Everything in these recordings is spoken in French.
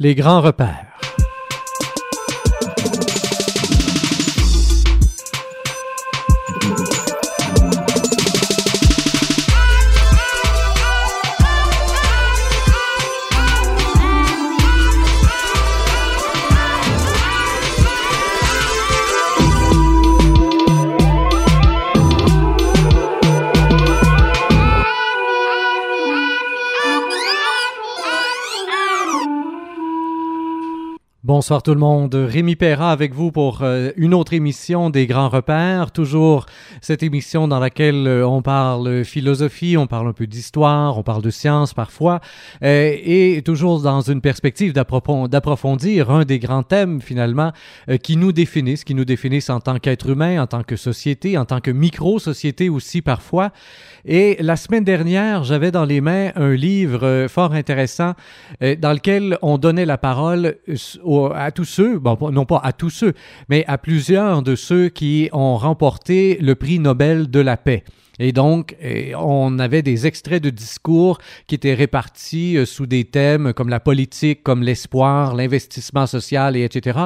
Les grands repères. Bonsoir tout le monde. Rémi Perra avec vous pour euh, une autre émission des Grands Repères. Toujours cette émission dans laquelle euh, on parle philosophie, on parle un peu d'histoire, on parle de science parfois, euh, et toujours dans une perspective d'approfondir un des grands thèmes finalement qui nous définissent, qui nous définissent en tant qu'être humain, en tant que société, en tant que micro-société aussi parfois. Et la semaine dernière, j'avais dans les mains un livre fort intéressant dans lequel on donnait la parole à tous ceux, non pas à tous ceux, mais à plusieurs de ceux qui ont remporté le prix Nobel de la paix. Et donc, eh, on avait des extraits de discours qui étaient répartis euh, sous des thèmes comme la politique, comme l'espoir, l'investissement social, et etc.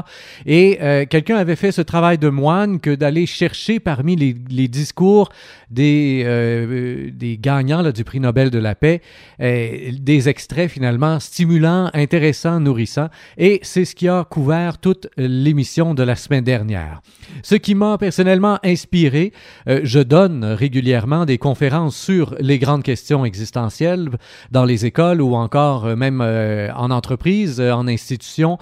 Et euh, quelqu'un avait fait ce travail de moine que d'aller chercher parmi les, discours des, euh, des gagnants là, du prix Nobel de la paix des extraits finalement stimulants, intéressants, nourrissants. Et c'est ce qui a couvert toute l'émission de la semaine dernière. Ce qui m'a personnellement inspiré, je donne régulièrement des conférences sur les grandes questions existentielles dans les écoles ou encore euh, même euh, en entreprise, euh, en institution,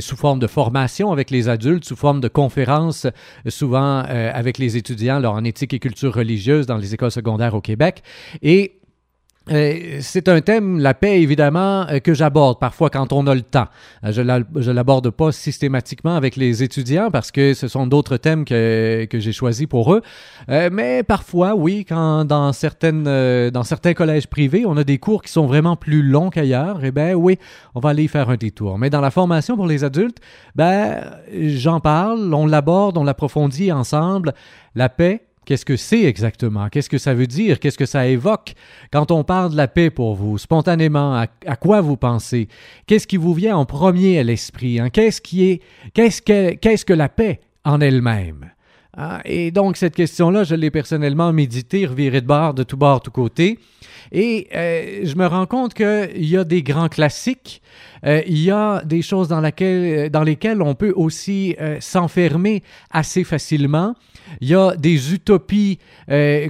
sous forme de formation avec les adultes, sous forme de conférences, souvent avec les étudiants en éthique et culture religieuse dans les écoles secondaires au Québec. Et c'est un thème, la paix, évidemment, euh, que j'aborde parfois quand on a le temps. Euh, je ne l'aborde pas systématiquement avec les étudiants parce que ce sont d'autres thèmes que, que j'ai choisis pour eux. mais parfois, oui, quand dans, certaines, dans certains collèges privés, on a des cours qui sont vraiment plus longs qu'ailleurs, eh bien oui, on va aller y faire un détour. Mais dans la formation pour les adultes, ben, j'en parle, on l'aborde, on l'approfondit ensemble. La paix, Qu'est-ce que c'est exactement? Qu'est-ce que ça veut dire? Qu'est-ce que ça évoque? Quand on parle de la paix pour vous, spontanément, à, quoi vous pensez? Qu'est-ce qui vous vient en premier à l'esprit? Hein? Qu'est-ce qui est, qu'est-ce que, qu'est-ce que la paix en elle-même? Ah, et donc, cette question-là, je l'ai personnellement médité, reviré de bord, de tout bord, tout côté. Et euh, je me rends compte qu'il y a des grands classiques, euh, il y a des choses dans, laquelle, dans lesquelles on peut aussi euh, s'enfermer assez facilement. Il y a des utopies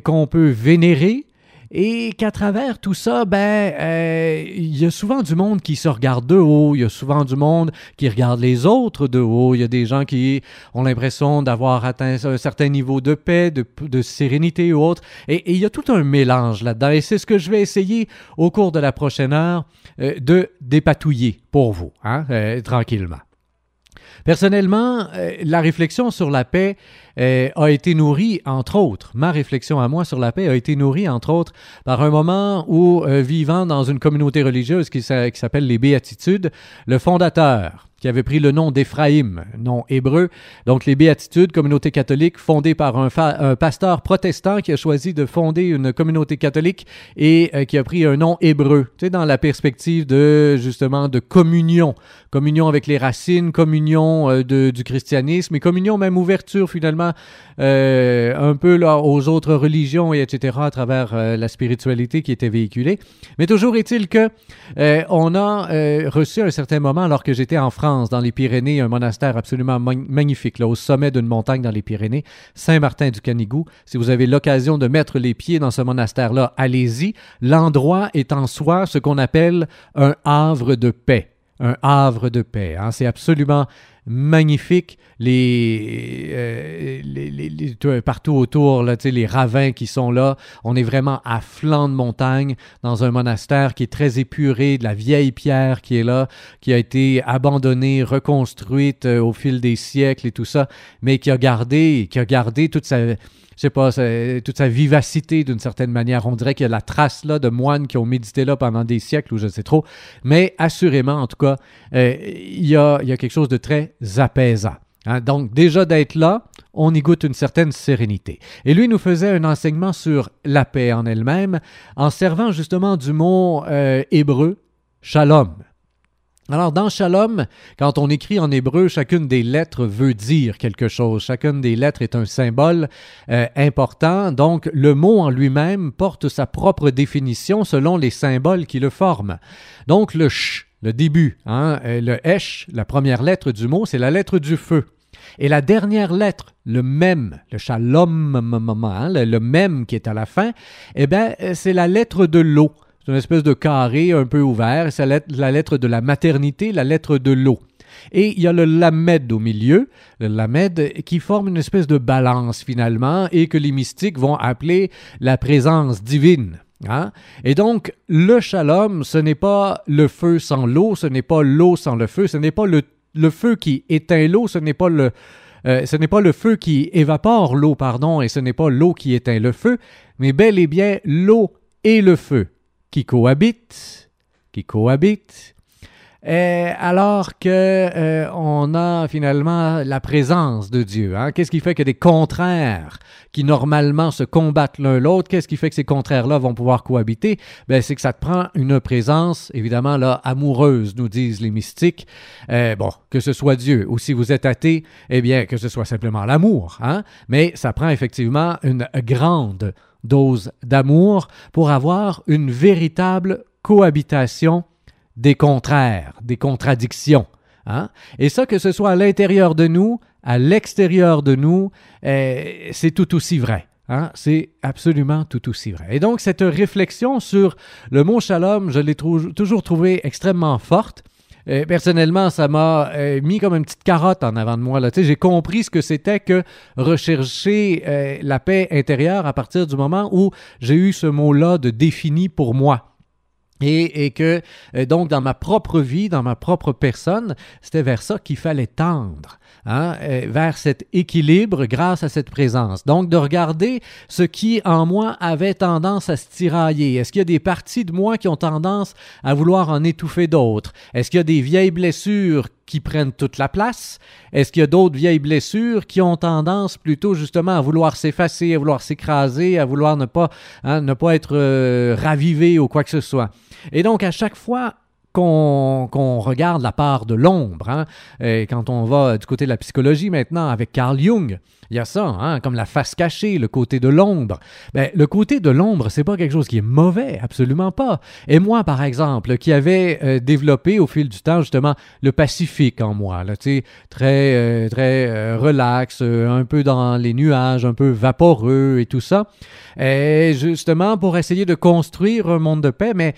qu'on peut vénérer, et qu'à travers tout ça, ben, euh, il y a souvent du monde qui se regarde de haut, il y a souvent du monde qui regarde les autres de haut, il y a des gens qui ont l'impression d'avoir atteint un certain niveau de paix, de, sérénité ou autre, et, il y a tout un mélange là-dedans, et c'est ce que je vais essayer au cours de la prochaine heure euh, de dépatouiller pour vous, hein, euh, tranquillement. Personnellement, la réflexion sur la paix, euh, a été nourrie, entre autres, ma réflexion à moi sur la paix a été nourrie, entre autres, par un moment où, euh, vivant dans une communauté religieuse qui s'appelle les Béatitudes, le fondateur, qui avait pris le nom d'Éphraïm, nom hébreu. Donc les Béatitudes, communauté catholique fondée par un, pasteur protestant qui a choisi de fonder une communauté catholique et euh, qui a pris un nom hébreu, tu sais, dans la perspective de justement de communion, communion avec les racines, communion du christianisme et communion même ouverture finalement euh, un peu là, aux autres religions et etc. à travers euh, la spiritualité qui était véhiculée. Mais toujours est-il que euh, on a reçu à un certain moment, alors que j'étais en France, dans les Pyrénées, un monastère absolument magnifique, là, au sommet d'une montagne dans les Pyrénées, Saint-Martin du Canigou. Si vous avez l'occasion de mettre les pieds dans ce monastère-là, allez-y. L'endroit est en soi ce qu'on appelle un havre de paix un havre de paix. Hein. C'est absolument magnifique. Les, euh, les, les, partout autour, là, les ravins qui sont là. On est vraiment à flanc de montagne dans un monastère qui est très épuré, de la vieille pierre qui est là, qui a été abandonnée, reconstruite euh, au fil des siècles et tout ça, mais qui a gardé, qui a gardé toute sa sais pas, toute sa vivacité d'une certaine manière. On dirait qu'il y a la trace là de moines qui ont médité là pendant des siècles ou je sais trop. Mais assurément, en tout cas, euh, il, y a, il y a quelque chose de très apaisant. Hein. Donc déjà d'être là, on y goûte une certaine sérénité. Et lui nous faisait un enseignement sur la paix en elle-même, en servant justement du mot euh, hébreu shalom. Alors, dans Shalom, quand on écrit en hébreu, chacune des lettres veut dire quelque chose. Chacune des lettres est un symbole euh, important. Donc, le mot en lui-même porte sa propre définition selon les symboles qui le forment. Donc, le sh, le début, hein, euh, le esh, la première lettre du mot, c'est la lettre du feu. Et la dernière lettre, le même, le shalom, hein, le même qui est à la fin, eh bien, euh, c'est la lettre de l'eau. C'est une espèce de carré un peu ouvert. C'est la lettre de la maternité, la lettre de l'eau. Et il y a le lamed au milieu, le lamed qui forme une espèce de balance finalement et que les mystiques vont appeler la présence divine. Hein? Et donc, le shalom, ce n'est pas le feu sans l'eau, ce n'est pas l'eau sans le feu, ce n'est pas le, feu qui éteint l'eau, ce n'est pas le, euh, ce n'est pas le feu qui évapore l'eau, pardon, et ce n'est pas l'eau qui éteint le feu, mais bel et bien l'eau et le feu qui cohabitent, qui cohabitent, euh, alors que euh, on a finalement la présence de Dieu. Hein? Qu'est-ce qui fait que des contraires qui normalement se combattent l'un l'autre, qu'est-ce qui fait que ces contraires-là vont pouvoir cohabiter? Ben c'est que ça te prend une présence évidemment là amoureuse, nous disent les mystiques. Euh, bon, que ce soit Dieu ou si vous êtes athée, eh bien que ce soit simplement l'amour. Hein? Mais ça prend effectivement une grande dose d'amour pour avoir une véritable cohabitation des contraires, des contradictions. Hein? Et ça, que ce soit à l'intérieur de nous, à l'extérieur de nous, eh, c'est tout aussi vrai. Hein? C'est absolument tout aussi vrai. Et donc, cette réflexion sur le mot shalom, je l'ai toujours trouvé extrêmement forte. Euh, personnellement, ça m'a euh, mis comme une petite carotte en avant de moi. J'ai compris ce que c'était que rechercher euh, la paix intérieure à partir du moment où j'ai eu ce mot-là de défini pour moi. Et, et, que donc dans ma propre vie, dans ma propre personne, c'était vers ça qu'il fallait tendre. Hein, euh, vers cet équilibre grâce à cette présence. Donc, de regarder ce qui en moi avait tendance à se tirailler. Est-ce qu'il y a des parties de moi qui ont tendance à vouloir en étouffer d'autres? Est-ce qu'il y a des vieilles blessures qui prennent toute la place? Est-ce qu'il y a d'autres vieilles blessures qui ont tendance plutôt justement à vouloir s'effacer, à vouloir s'écraser, à vouloir ne pas, hein, être euh, ravivées ou quoi que ce soit? Et donc, à chaque fois, qu'on regarde la part de l'ombre. Hein. quand on va du côté de la psychologie maintenant avec Carl Jung, il y a ça, hein, comme la face cachée, le côté de l'ombre. Ben, le côté de l'ombre, c'est pas quelque chose qui est mauvais, absolument pas. Et moi, par exemple, qui avait euh, développé au fil du temps justement le Pacifique en moi, là, très euh, très euh, relax, un peu dans les nuages, un peu vaporeux et tout ça, et justement pour essayer de construire un monde de paix, mais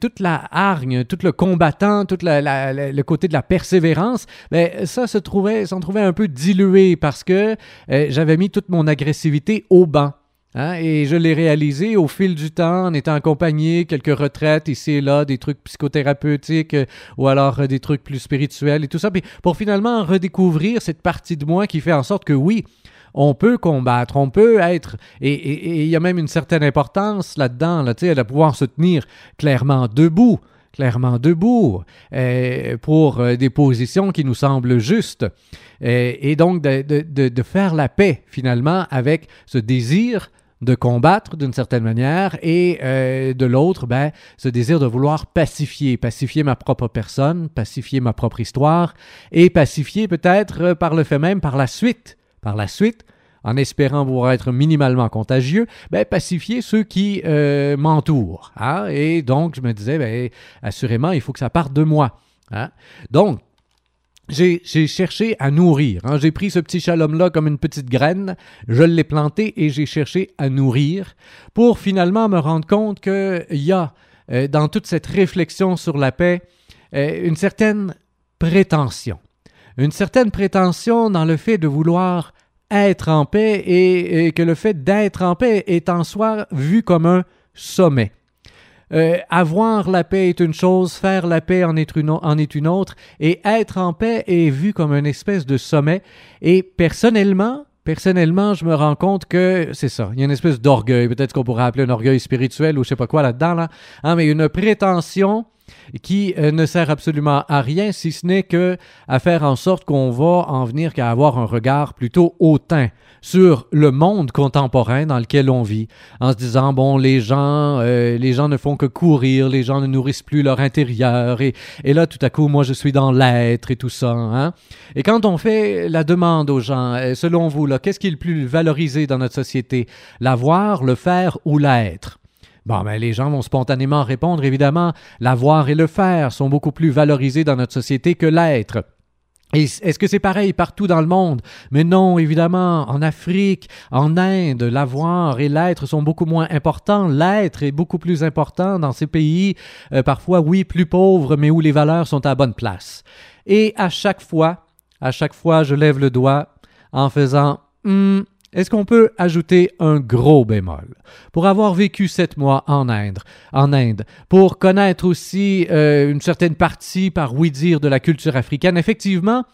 toute la hargne, le combattant, tout le côté de la persévérance, ben, ça se trouvait, s'en trouvait un peu dilué parce que euh, j'avais mis toute mon agressivité au banc. Hein, et je l'ai réalisé au fil du temps en étant accompagné, quelques retraites ici et là, des trucs psychothérapeutiques euh, ou alors euh, des trucs plus spirituels et tout ça. Puis pour finalement redécouvrir cette partie de moi qui fait en sorte que oui, on peut combattre, on peut être, et il y a même une certaine importance là-dedans, là, de pouvoir se tenir clairement debout clairement debout euh, pour euh, des positions qui nous semblent justes. Euh, et donc de, faire la paix finalement avec ce désir de combattre d'une certaine manière et de l'autre, ben, ce désir de vouloir pacifier, pacifier ma propre personne, pacifier ma propre histoire et pacifier peut-être par le fait même par la suite, par la suite, en espérant pouvoir être minimalement contagieux, ben, pacifier ceux qui euh, m'entourent. Hein? Et donc, je me disais, ben, assurément, il faut que ça parte de moi. Hein? Donc, j'ai cherché à nourrir. Hein? J'ai pris ce petit shalom-là comme une petite graine, je l'ai planté et j'ai cherché à nourrir pour finalement me rendre compte qu'il y a euh, dans toute cette réflexion sur la paix euh, une certaine prétention. Une certaine prétention dans le fait de vouloir être en paix et, que le fait d'être en paix est en soi vu comme un sommet. Euh, avoir la paix est une chose, faire la paix en est, une, autre, et être en paix est vu comme une espèce de sommet. Et personnellement, personnellement, je me rends compte que c'est ça. Il y a une espèce d'orgueil, peut-être qu'on pourrait appeler un orgueil spirituel ou je sais pas quoi là-dedans, là. Hein, mais une prétention qui euh, ne sert absolument à rien si ce n'est que à faire en sorte qu'on va en venir qu'à avoir un regard plutôt hautain sur le monde contemporain dans lequel on vit, en se disant bon les gens euh, les gens ne font que courir, les gens ne nourrissent plus leur intérieur et, et là tout à coup moi je suis dans l'être et tout ça. Hein? Et quand on fait la demande aux gens, euh, selon vous là, qu'est-ce qui est le plus valorisé dans notre société, l'avoir, le faire ou l'être? Bon, ben, les gens vont spontanément répondre, évidemment, l'avoir et le faire sont beaucoup plus valorisés dans notre société que l'être. Est-ce que c'est pareil partout dans le monde? Mais non, évidemment, en Afrique, en Inde, l'avoir et l'être sont beaucoup moins importants. L'être est beaucoup plus important dans ces pays, euh, parfois, oui, plus pauvres, mais où les valeurs sont à bonne place. Et à chaque fois, à chaque fois, je lève le doigt en faisant hmm, est-ce qu'on peut ajouter un gros bémol? Pour avoir vécu sept mois en Inde, en Inde pour connaître aussi euh, une certaine partie, par oui dire, de la culture africaine, effectivement,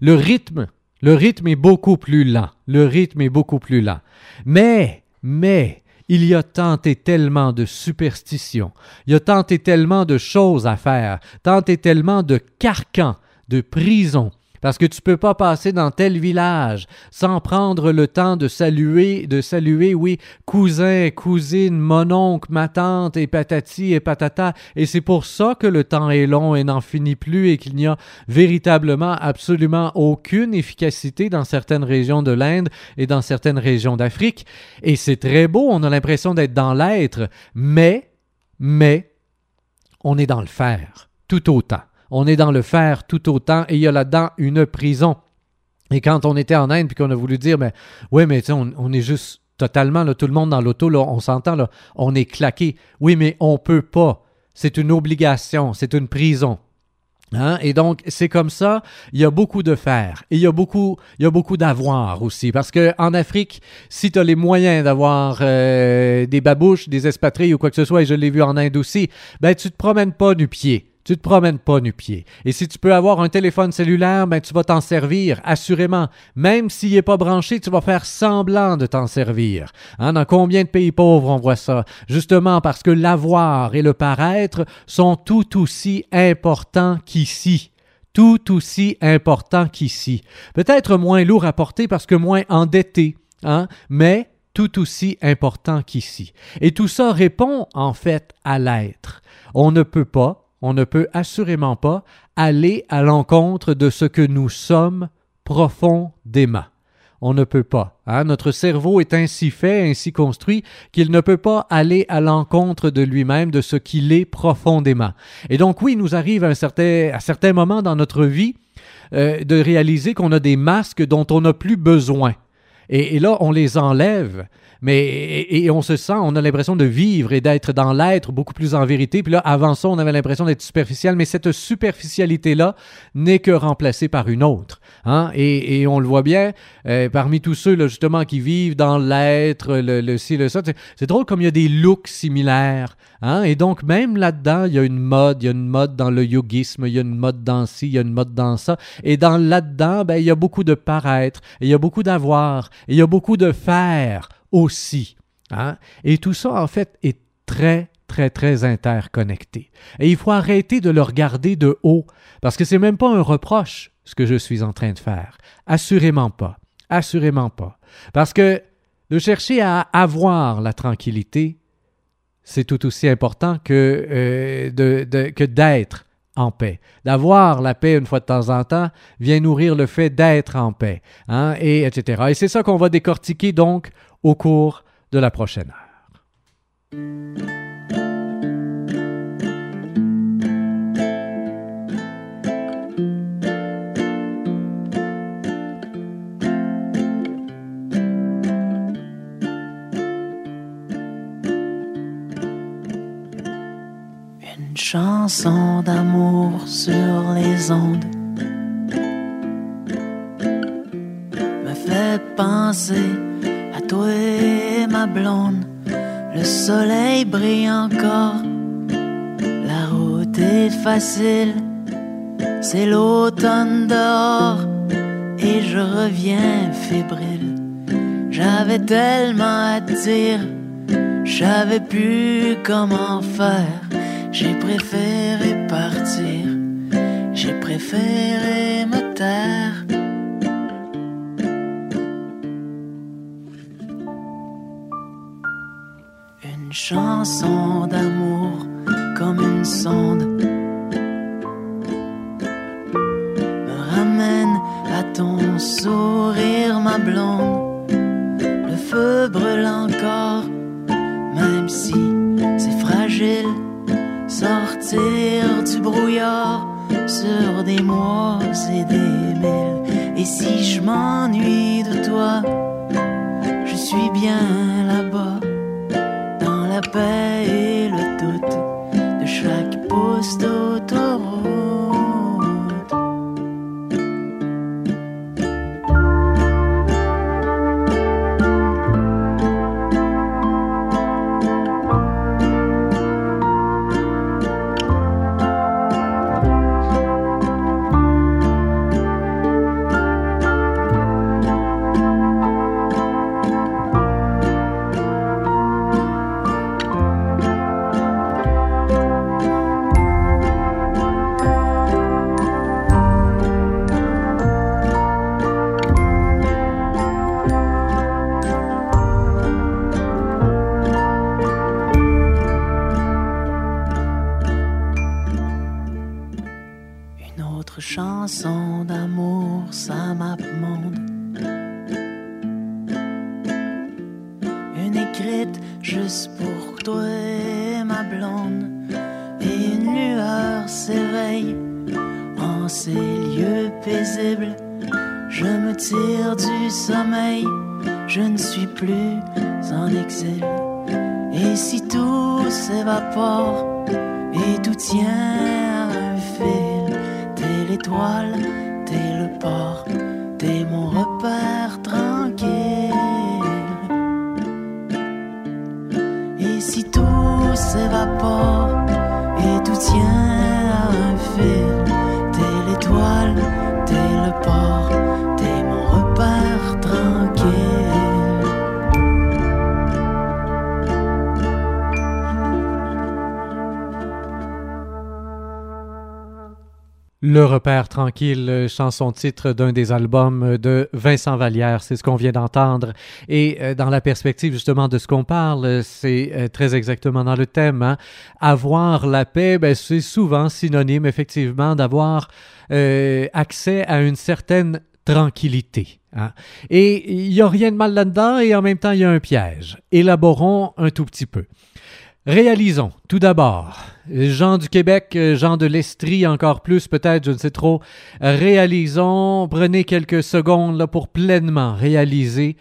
le rythme, le rythme est beaucoup plus lent. Le rythme est beaucoup plus lent. Mais, mais, il y a tant et tellement de superstitions, il y a tant et tellement de choses à faire, tant et tellement de carcans, de prisons, parce que tu peux pas passer dans tel village sans prendre le temps de saluer, de saluer, oui, cousin, cousine, mononcle, ma tante et patati et patata. Et c'est pour ça que le temps est long et n'en finit plus et qu'il n'y a véritablement absolument aucune efficacité dans certaines régions de l'Inde et dans certaines régions d'Afrique. Et c'est très beau, on a l'impression d'être dans l'être, mais, mais, on est dans le faire, tout autant on est dans le faire tout autant et il y a là-dedans une prison. Et quand on était en Inde, puis qu'on a voulu dire, mais oui, mais on, est juste totalement, tout le monde dans l'auto, on s'entend, on est claqué. Oui, mais on peut pas. C'est une obligation, c'est une prison. Hein? Et donc, c'est comme ça, il y a beaucoup de faire. Et il y a beaucoup, il y a beaucoup d'avoir aussi. Parce que en Afrique, si tu as les moyens d'avoir euh, des babouches, des expatriés ou quoi que ce soit, et je l'ai vu en Inde aussi, ben tu te promènes pas du pied. Tu te promènes pas nu-pied. Et si tu peux avoir un téléphone cellulaire, ben tu vas t'en servir, assurément. Même s'il n'est pas branché, tu vas faire semblant de t'en servir. Hein, dans combien de pays pauvres on voit ça? Justement parce que l'avoir et le paraître sont tout aussi importants qu'ici tout aussi importants qu'ici. Peut-être moins lourd à porter parce que moins endetté, hein, mais tout aussi important qu'ici. Et tout ça répond en fait à l'être. On ne peut pas, on ne peut assurément pas aller à l'encontre de ce que nous sommes profondément. On ne peut pas. Hein. Notre cerveau est ainsi fait, ainsi construit, qu'il ne peut pas aller à l'encontre de lui-même, de ce qu'il est profondément. Et donc oui, il nous arrive à, un certain, certains moments dans notre vie euh, de réaliser qu'on a des masques dont on n'a plus besoin. Et, là, on les enlève mais et, on se sent, on a l'impression de vivre et d'être dans l'être beaucoup plus en vérité. Puis là, avant ça, on avait l'impression d'être superficiel, mais cette superficialité-là n'est que remplacée par une autre. Hein? Et, et on le voit bien, euh, parmi tous ceux là, justement qui vivent dans l'être, le, le ci, le ça, c'est drôle comme il y a des looks similaires. Hein? Et donc, même là-dedans, il y a une mode, il y a une mode dans le yogisme, il y a une mode dans ci, il y a une mode dans ça. Et dans là-dedans, ben, il y a beaucoup de paraître, il y a beaucoup d'avoir, il y a beaucoup de faire aussi. Hein? Et tout ça, en fait, est très, très, très interconnecté. Et il faut arrêter de le regarder de haut, parce que c'est même pas un reproche, ce que je suis en train de faire. Assurément pas. Assurément pas. Parce que de chercher à avoir la tranquillité, c'est tout aussi important que, euh, de, d'être en paix. D'avoir la paix une fois de temps en temps vient nourrir le fait d'être en paix, hein, et etc. Et c'est ça qu'on va décortiquer donc au cours de la prochaine heure. Une chanson d'amour sur les ondes me fait penser toi ma blonde, le soleil brille encore, la route est facile, c'est l'automne dehors. Et je reviens fébrile. J'avais tellement à dire, j'avais plus comment faire, j'ai préféré préféré me taire. Une chanson d'amour comme une sonde me ramène à ton sourire, ma blonde. Le feu brûle encore, même si c'est fragile. Sortir du brouillard sur des mois et des milles. Et si je m'ennuie de toi, je suis bien la paix le doute de chaque poste en ces lieux paisibles. Je me tire du sommeil, je ne suis plus en exil. Et si tout s'évapore et tout tient un fil, t'es l'étoile, t'es le port, t'es mon repère tranquille. Et si tout s'évapore et tout tient Le repère tranquille, euh, chanson titre d'un des albums de Vincent Vallière, c'est ce qu'on vient d'entendre. Et euh, dans la perspective justement de ce qu'on parle, euh, c'est très exactement dans le thème. hein. Avoir la paix, ben, c'est souvent synonyme effectivement d'avoir accès à une certaine tranquillité. hein. Et il n'y a rien de mal là-dedans et en même temps il y a un piège. Élaborons un tout petit peu. Réalisons, tout d'abord, Jean du Québec, Jean de l'Estrie encore plus peut-être, je ne sais trop, réalisons, prenez quelques secondes pour pleinement réaliser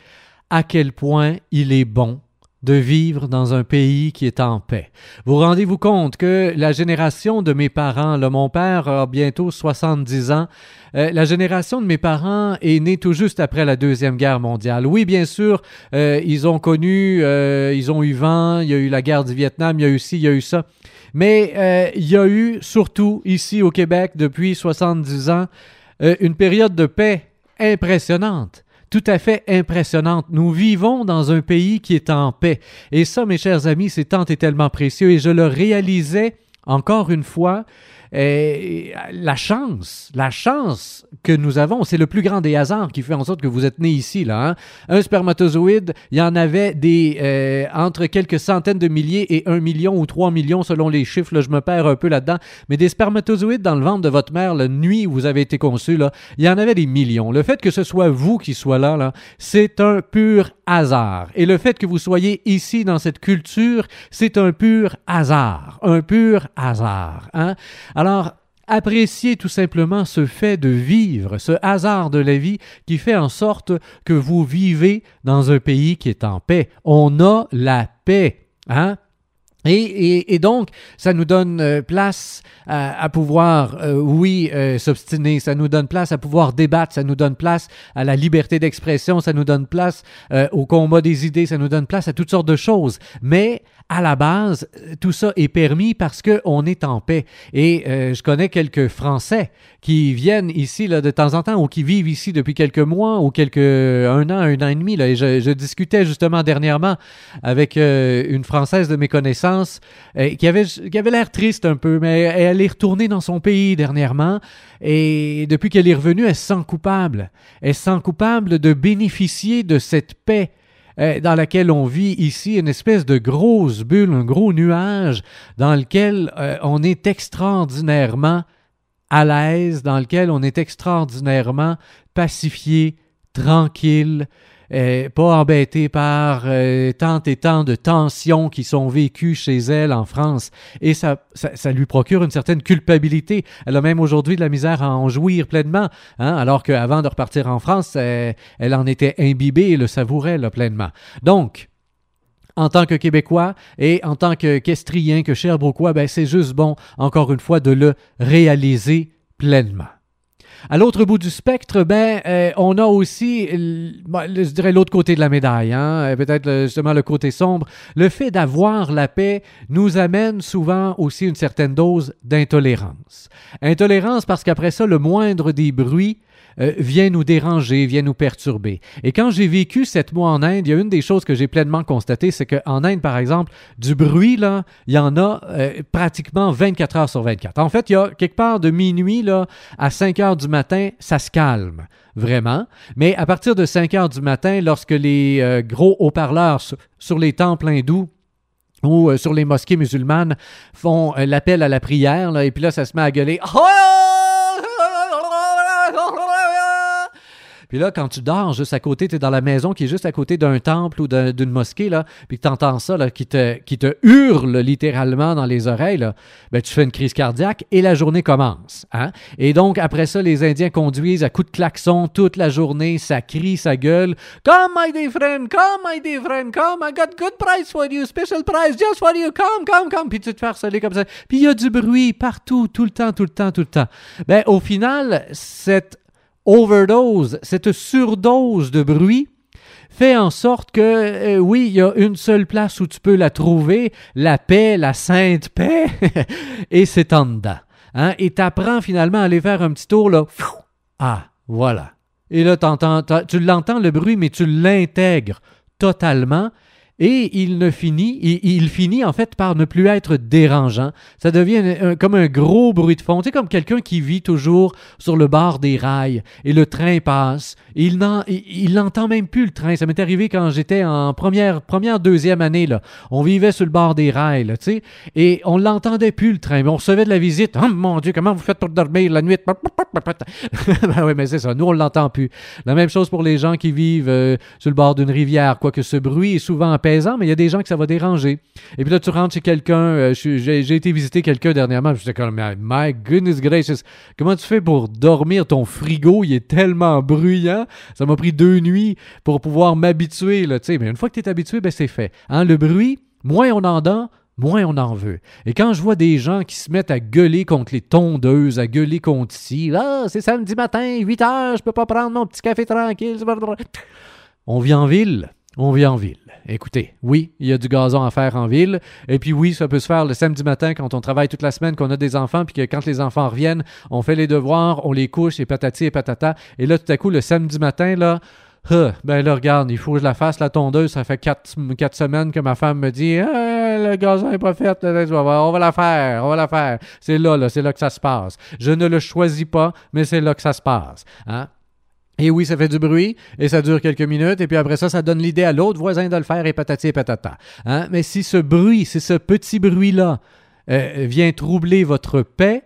à quel point il est bon de vivre dans un pays qui est en paix. Vous rendez-vous compte que la génération de mes parents, là, mon père a bientôt 70 ans, euh, la génération de mes parents est née tout juste après la Deuxième Guerre mondiale. Oui, bien sûr, euh, ils ont connu, euh, ils ont eu vent, il y a eu la guerre du Vietnam, il y a eu ci, il y a eu ça. Mais euh, il y a eu, surtout ici au Québec, depuis 70 ans, euh, une période de paix impressionnante tout à fait impressionnante. Nous vivons dans un pays qui est en paix. Et ça, mes chers amis, c'est tant et tellement précieux. Et je le réalisais encore une fois. Euh, la chance, la chance que nous avons, c'est le plus grand des hasards qui fait en sorte que vous êtes né ici. Là, hein. Un spermatozoïde, il y en avait des euh, entre quelques centaines de milliers et un million ou trois millions selon les chiffres. Là, je me perds un peu là-dedans. Mais des spermatozoïdes dans le ventre de votre mère la nuit où vous avez été conçu, là, il y en avait des millions. Le fait que ce soit vous qui soit là, là c'est un pur Et le fait que vous soyez ici dans cette culture, c'est un pur hasard. Un pur hasard. Hein? Alors, appréciez tout simplement ce fait de vivre, ce hasard de la vie qui fait en sorte que vous vivez dans un pays qui est en paix. On a la paix. Hein? Et, donc, ça nous donne euh, place à, pouvoir, euh, oui, euh, s'obstiner, ça nous donne place à pouvoir débattre, ça nous donne place à la liberté d'expression, ça nous donne place au combat des idées, ça nous donne place à toutes sortes de choses. Mais à la base, tout ça est permis parce qu'on est en paix. Et je connais quelques Français qui viennent ici là, de temps en temps ou qui vivent ici depuis quelques mois ou quelques un an, un an et demi. Là, et je, discutais justement dernièrement avec une Française de mes connaissances Euh, qui avait, qui avait l'air triste un peu, mais elle est retournée dans son pays dernièrement, et depuis qu'elle est revenue, elle se sent coupable. Elle se sent coupable de bénéficier de cette paix euh, dans laquelle on vit ici, une espèce de grosse bulle, un gros nuage dans lequel euh, on est extraordinairement à l'aise, dans lequel on est extraordinairement pacifié, tranquille, euh, pas embêtée par euh, tant et tant de tensions qui sont vécues chez elle en France. Et ça, ça, lui procure une certaine culpabilité. Elle a même aujourd'hui de la misère à en jouir pleinement, hein, alors qu'avant de repartir en France, euh, elle en était imbibée et le savourait là, pleinement. Donc, en tant que Québécois et en tant que qu'Estrien, que Sherbrookeois, ben c'est juste bon, encore une fois, de le réaliser pleinement. À l'autre bout du spectre, ben, euh, on a aussi, je dirais, l'autre côté de la médaille, hein, euh, peut-être justement le côté sombre. Le fait d'avoir la paix nous amène souvent aussi une certaine dose d'intolérance. Intolérance parce qu'après ça, le moindre des bruits euh, vient nous déranger, vient nous perturber. Et quand j'ai vécu sept mois en Inde, il y a une des choses que j'ai pleinement constatées, c'est qu'en Inde, par exemple, du bruit, là, il y en a euh, pratiquement 24 heures sur 24. En fait, il y a quelque part de minuit là, à 5 heures du matin, ça se calme vraiment. Mais à partir de 5 heures du matin, lorsque les euh, gros haut-parleurs sur, les temples hindous ou sur les mosquées musulmanes font l'appel à la prière, là, et puis là, ça se met à gueuler. Puis là, quand tu dors juste à côté, tu es dans la maison qui est juste à côté d'un temple ou d'une mosquée, là, puis que tu entends ça, là, qui, te, qui te hurle littéralement dans les oreilles, là, ben, tu fais une crise cardiaque et la journée commence. Hein? Et donc, après ça, les Indiens conduisent à coups de klaxon toute la journée, ça crie, ça gueule. Come, my dear friend, come, my dear friend, come, I got good price for you, special price just for you, come, come, come. Puis tu te fais harceler comme ça. Puis il y a du bruit partout, tout le temps, tout le temps, tout le temps. Ben, au final, cette overdose, cette surdose de bruit, fait en sorte que, euh, oui, il y a une seule place où tu peux la trouver, la paix, la sainte paix, et c'est en dedans. Hein? Et tu apprends finalement à aller faire un petit tour, là. Ah, voilà. Et là, tu l'entends le bruit, mais tu l'intègres totalement et il ne finit, il, finit en fait par ne plus être dérangeant. Ça devient comme un gros bruit de fond. C'est comme quelqu'un qui vit toujours sur le bord des rails et le train passe. Il n'entend même plus le train. Ça m'est arrivé quand j'étais en première, première, deuxième année. Là. On vivait sur le bord des rails, là, et on l'entendait plus le train. Mais on recevait de la visite. Oh mon Dieu, comment vous faites pour dormir la nuit? ben oui, mais c'est ça. Nous, on l'entend plus. La même chose pour les gens qui vivent euh, sur le bord d'une rivière. Quoique ce bruit est souvent mais il y a des gens que ça va déranger. Et puis là, tu rentres chez quelqu'un, euh, j'ai été visiter quelqu'un dernièrement, je me comme, my goodness gracious, comment tu fais pour dormir? Ton frigo, il est tellement bruyant. Ça m'a pris deux nuits pour pouvoir m'habituer. Mais une fois que tu es habitué, ben c'est fait. Hein, le bruit, moins on en donne, moins on en veut. Et quand je vois des gens qui se mettent à gueuler contre les tondeuses, à gueuler contre ici, ah, c'est samedi matin, 8 heures, je peux pas prendre mon petit café tranquille. On vit en ville. On vit en ville. Écoutez, oui, il y a du gazon à faire en ville. Et puis oui, ça peut se faire le samedi matin quand on travaille toute la semaine, qu'on a des enfants, puis que quand les enfants reviennent, on fait les devoirs, on les couche, et patati et patata. Et là, tout à coup, le samedi matin, là, ben là, regarde, il faut que je la fasse, la tondeuse. Ça fait quatre, semaines que ma femme me dit ah, le gazon n'est pas fait, on va la faire, on va la faire. C'est là, là, c'est là que ça se passe. Je ne le choisis pas, mais c'est là que ça se passe. Hein? Et oui, ça fait du bruit et ça dure quelques minutes et puis après ça, ça donne l'idée à l'autre voisin de le faire et patati et patata. Hein? Mais si ce bruit, si ce petit bruit-là euh, vient troubler votre paix,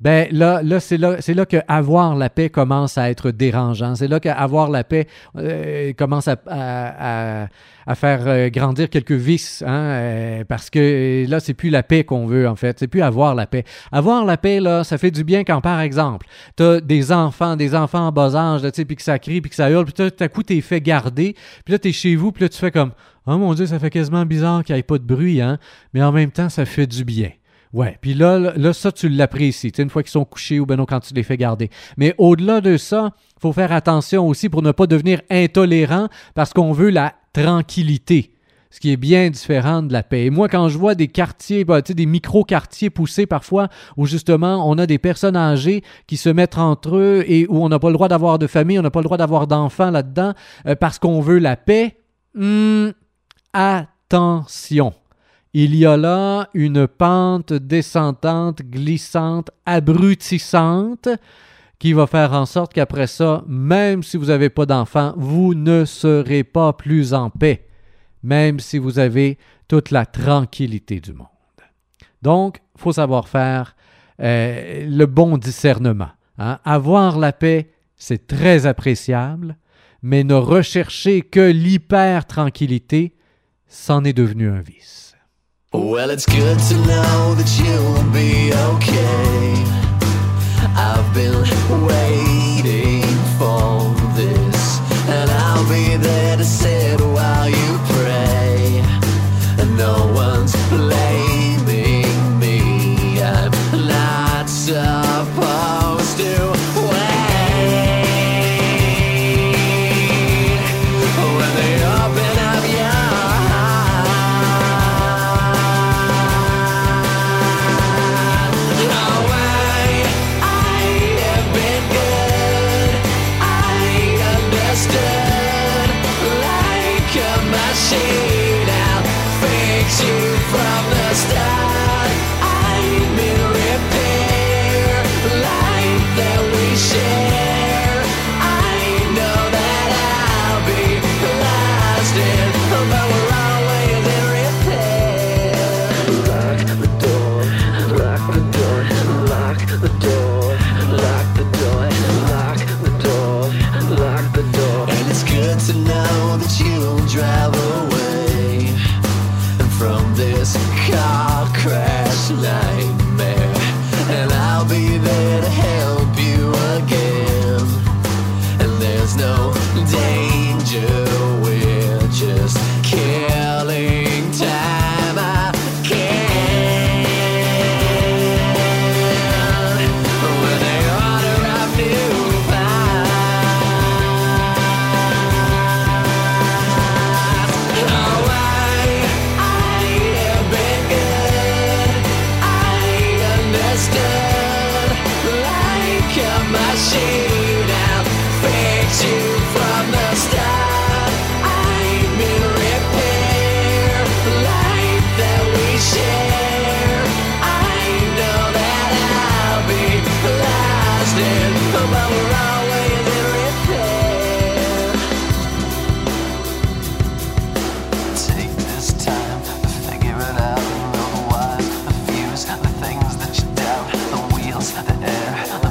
ben là, là c'est là, là que avoir la paix commence à être dérangeant. C'est là qu'avoir la paix euh, commence à, à, faire euh, grandir quelques vices, hein, euh, parce que là, c'est plus la paix qu'on veut en fait. C'est plus avoir la paix. Avoir la paix là, ça fait du bien quand, par exemple, t'as des enfants, des enfants en bas âge, tu puis que ça crie, puis que ça hurle, puis tout à coup t'es fait garder, puis là t'es chez vous, puis là tu fais comme, oh mon dieu, ça fait quasiment bizarre qu'il n'y ait pas de bruit, hein, mais en même temps, ça fait du bien. Ouais, puis là, là, ça, tu l'apprécies, une fois qu'ils sont couchés ou ben non, quand tu les fais garder. Mais au-delà de ça, il faut faire attention aussi pour ne pas devenir intolérant parce qu'on veut la tranquillité ce qui est bien différent de la paix. Et moi, quand je vois des quartiers, bah, des micro-quartiers poussés parfois, où justement on a des personnes âgées qui se mettent entre eux et où on n'a pas le droit d'avoir de famille, on n'a pas le droit d'avoir d'enfants là-dedans, euh, parce qu'on veut la paix, hmm, attention il y a là une pente descendante, glissante, abrutissante, qui va faire en sorte qu'après ça, même si vous n'avez pas d'enfant, vous ne serez pas plus en paix, même si vous avez toute la tranquillité du monde. Donc, il faut savoir faire euh, le bon discernement. Hein. Avoir la paix, c'est très appréciable, mais ne rechercher que l'hyper-tranquillité, c'en est devenu un vice. Well, it's good to know that you'll be okay. I've been waiting for down the wheels, the air.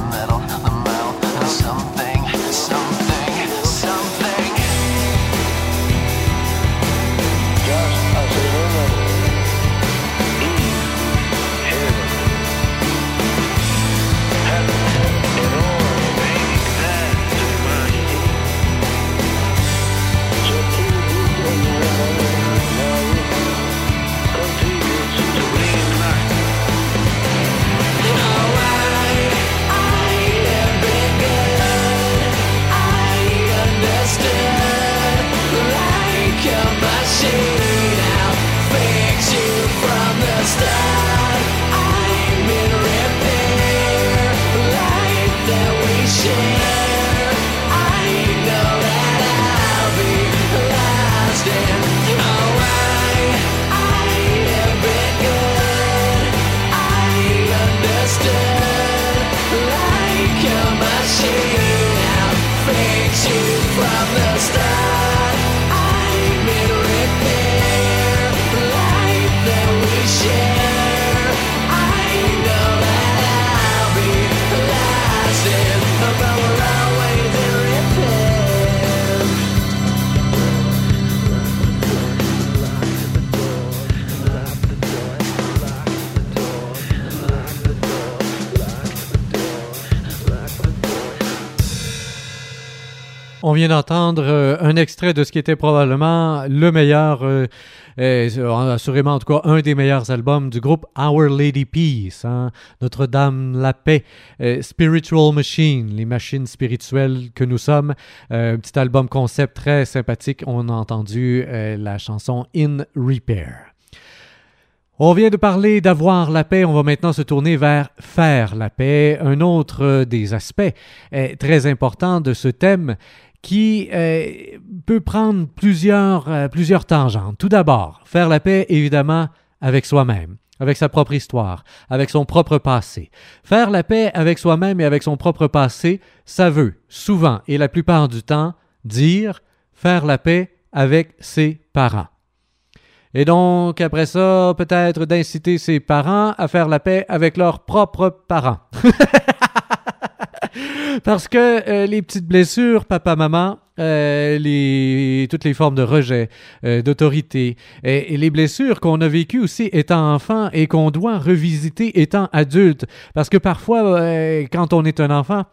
On vient d'entendre euh, un extrait de ce qui était probablement le meilleur, euh, assurément en tout cas un des meilleurs albums du groupe Our Lady Peace, hein. Notre-Dame la Paix, euh, Spiritual Machine, les machines spirituelles que nous sommes. un petit album concept très sympathique. On a entendu la chanson In Repair. On vient de parler d'avoir la paix, on va maintenant se tourner vers faire la paix, un autre des aspects très importants de ce thème qui euh, peut prendre plusieurs, euh, plusieurs tangentes. Tout d'abord, faire la paix, évidemment, avec soi-même, avec sa propre histoire, avec son propre passé. Faire la paix avec soi-même et avec son propre passé, ça veut souvent et la plupart du temps dire faire la paix avec ses parents. Et donc, après ça, peut-être d'inciter ses parents à faire la paix avec leurs propres parents. Parce que euh, les petites blessures, papa, maman, euh, les, toutes les formes de rejet, euh, d'autorité, et, les blessures qu'on a vécues aussi étant enfant et qu'on doit revisiter étant adulte. Parce que parfois, quand on est un enfant,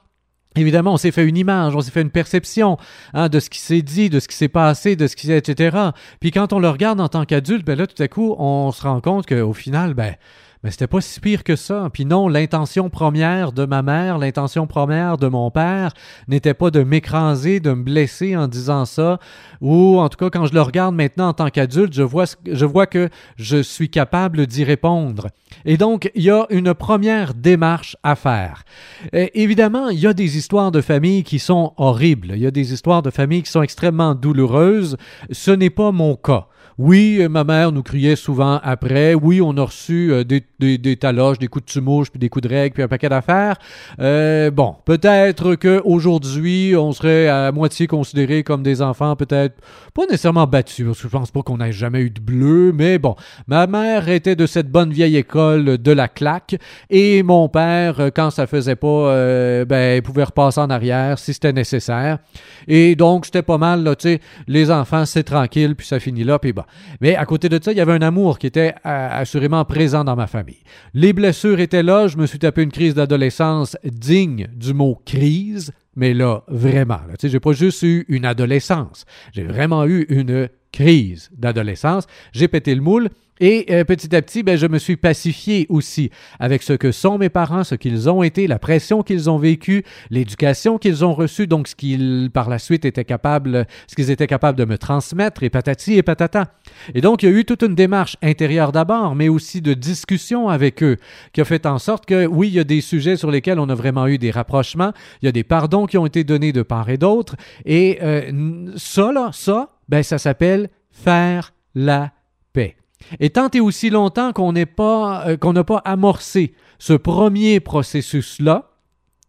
Évidemment, on s'est fait une image, on s'est fait une perception hein, de ce qui s'est dit, de ce qui s'est passé, de ce qui s'est, etc. Puis quand on le regarde en tant qu'adulte, ben là, tout à coup, on se rend compte qu'au final, ben, mais c'était pas si pire que ça. Puis non, l'intention première de ma mère, l'intention première de mon père n'était pas de m'écraser, de me blesser en disant ça, ou en tout cas quand je le regarde maintenant en tant qu'adulte, je vois, je vois que je suis capable d'y répondre. Et donc, il y a une première démarche à faire. évidemment, il y a des histoires de famille qui sont horribles. Il y a des histoires de famille qui sont extrêmement douloureuses. Ce n'est pas mon cas. Oui, euh, ma mère nous criait souvent après. Oui, on a reçu euh, des, taloches, des coups de tumouche, puis des coups de règle, puis un paquet d'affaires. Euh, bon, peut-être qu'aujourd'hui, on serait à moitié considérés comme des enfants, peut-être pas nécessairement battus, parce que je pense pas qu'on ait jamais eu de bleu, mais bon, ma mère était de cette bonne vieille école de la claque, et mon père, quand ça faisait pas, ben, il pouvait repasser en arrière si c'était nécessaire. Et donc, c'était pas mal, là, tu sais, les enfants, c'est tranquille, puis ça finit là, puis bon. Mais à côté de ça, il y avait un amour qui était euh, assurément présent dans ma famille. Les blessures étaient là, je me suis tapé une crise d'adolescence digne du mot crise, mais là, vraiment, sais, j'ai pas juste eu une adolescence, j'ai vraiment eu une crise d'adolescence. J'ai pété le moule et euh, petit à petit, ben, je me suis pacifié aussi avec ce que sont mes parents, ce qu'ils ont été, la pression qu'ils ont vécue, l'éducation qu'ils ont reçue, donc ce qu'ils par la suite étaient capables, ce qu'ils étaient capables de me transmettre, et patati et patata. Et donc, il y a eu toute une démarche intérieure d'abord, mais aussi de discussion avec eux, qui a fait en sorte que, oui, il y a des sujets sur lesquels on a vraiment eu des rapprochements, il y a des pardons qui ont été donnés de part et d'autre, et euh, ça, là, ça, ben, ça s'appelle faire la paix. Et tant et aussi longtemps qu'on euh, n'a pas amorcé ce premier processus-là,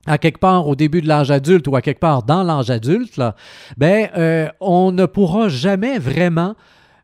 à quelque part au début de l'âge adulte ou à quelque part dans l'âge adulte, ben, euh, on ne pourra jamais vraiment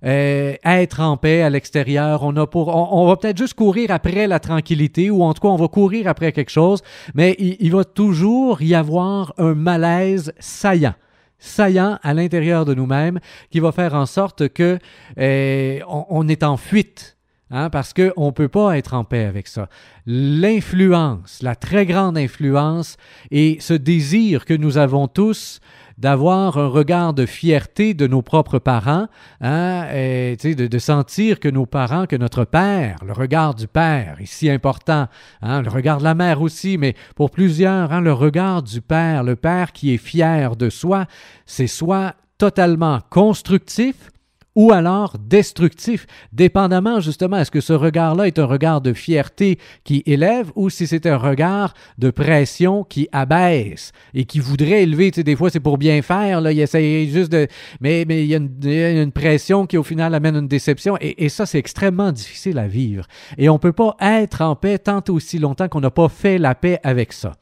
euh, être en paix à l'extérieur. On, a pour, on, va peut-être juste courir après la tranquillité ou en tout cas on va courir après quelque chose, mais il va toujours y avoir un malaise saillant saillant à l'intérieur de nous-mêmes qui va faire en sorte que eh, on, est en fuite. Hein, parce qu'on ne peut pas être en paix avec ça. L'influence, la très grande influence et ce désir que nous avons tous d'avoir un regard de fierté de nos propres parents, hein, et, de, de, sentir que nos parents, que notre père, le regard du père est si important, hein, le regard de la mère aussi, mais pour plusieurs, hein, le regard du père, le père qui est fier de soi, c'est soit totalement constructif, ou alors destructif, dépendamment justement est-ce que ce regard-là est un regard de fierté qui élève ou si c'est un regard de pression qui abaisse et qui voudrait élever? Tu sais, des fois, c'est pour bien faire, là, il essaie juste de... Mais, mais il, y a une, pression qui au final amène une déception et, et ça, c'est extrêmement difficile à vivre. Et on ne peut pas être en paix tant aussi longtemps qu'on n'a pas fait la paix avec ça.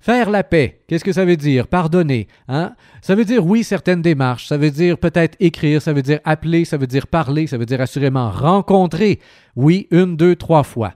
Faire la paix, qu'est-ce que ça veut dire? Pardonner. Hein? Ça veut dire, oui, certaines démarches. Ça veut dire peut-être écrire, ça veut dire appeler, ça veut dire parler, ça veut dire assurément rencontrer. Oui, une, deux, trois fois.